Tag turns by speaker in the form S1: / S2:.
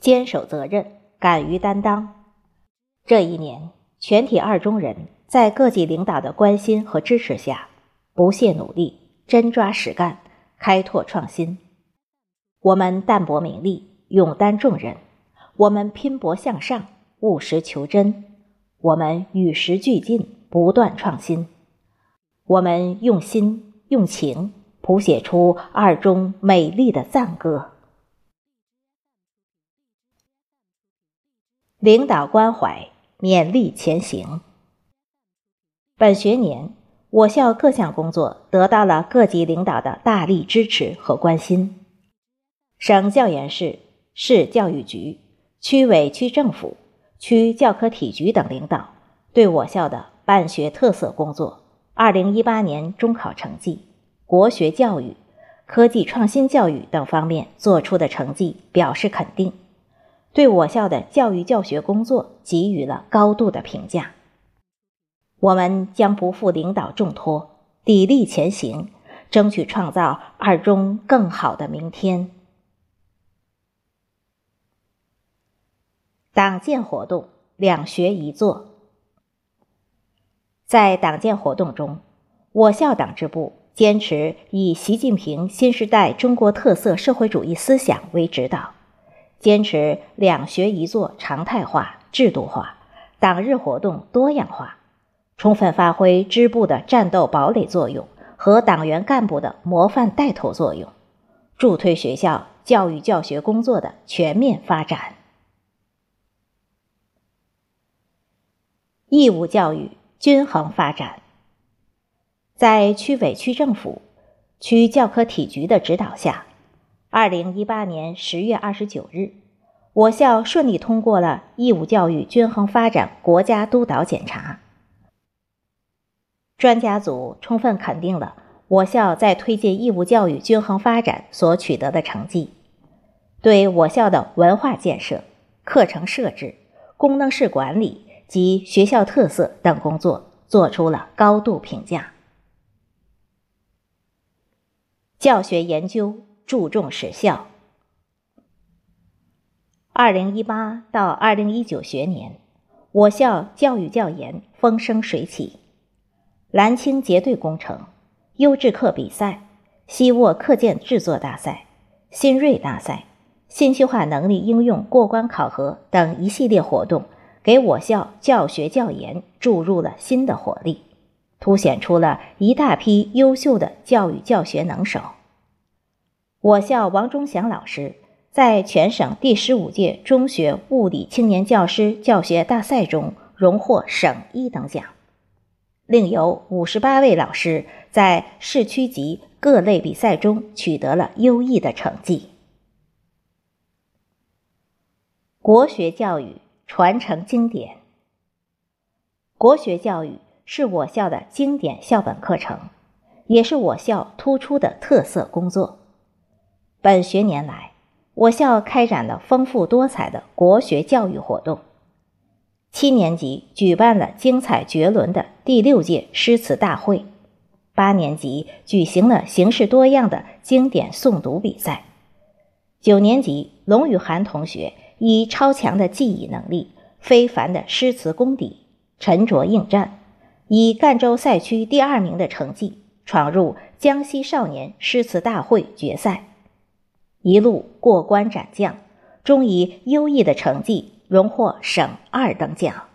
S1: 坚守责任，敢于担当。这一年，全体二中人在各级领导的关心和支持下，不懈努力，真抓实干，开拓创新。我们淡泊名利，勇担重任；我们拼搏向上，务实求真；我们与时俱进，不断创新；我们用心用情，谱写出二中美丽的赞歌。领导关怀，勉励前行。本学年，我校各项工作得到了各级领导的大力支持和关心。省教研室、市教育局、区委区政府、区教科体局等领导对我校的办学特色工作、二零一八年中考成绩、国学教育、科技创新教育等方面做出的成绩表示肯定。对我校的教育教学工作给予了高度的评价。我们将不负领导重托，砥砺前行，争取创造二中更好的明天。党建活动两学一做。在党建活动中，我校党支部坚持以习近平新时代中国特色社会主义思想为指导。坚持两学一做常态化、制度化，党日活动多样化，充分发挥支部的战斗堡垒作用和党员干部的模范带头作用，助推学校教育教学工作的全面发展。义务教育均衡发展，在区委区政府、区教科体局的指导下。二零一八年十月二十九日，我校顺利通过了义务教育均衡发展国家督导检查。专家组充分肯定了我校在推进义务教育均衡发展所取得的成绩，对我校的文化建设、课程设置、功能式管理及学校特色等工作作出了高度评价。教学研究。注重实效。二零一八到二零一九学年，我校教育教研风生水起，蓝青结对工程、优质课比赛、希沃课件制作大赛、新锐大赛、信息化能力应用过关考核等一系列活动，给我校教学教研注入了新的活力，凸显出了一大批优秀的教育教学能手。我校王忠祥老师在全省第十五届中学物理青年教师教学大赛中荣获省一等奖，另有五十八位老师在市区级各类比赛中取得了优异的成绩。国学教育传承经典，国学教育是我校的经典校本课程，也是我校突出的特色工作。本学年来，我校开展了丰富多彩的国学教育活动。七年级举办了精彩绝伦的第六届诗词大会，八年级举行了形式多样的经典诵读比赛。九年级龙雨涵同学以超强的记忆能力、非凡的诗词功底，沉着应战，以赣州赛区第二名的成绩闯入江西少年诗词大会决赛。一路过关斩将，终以优异的成绩荣获省二等奖。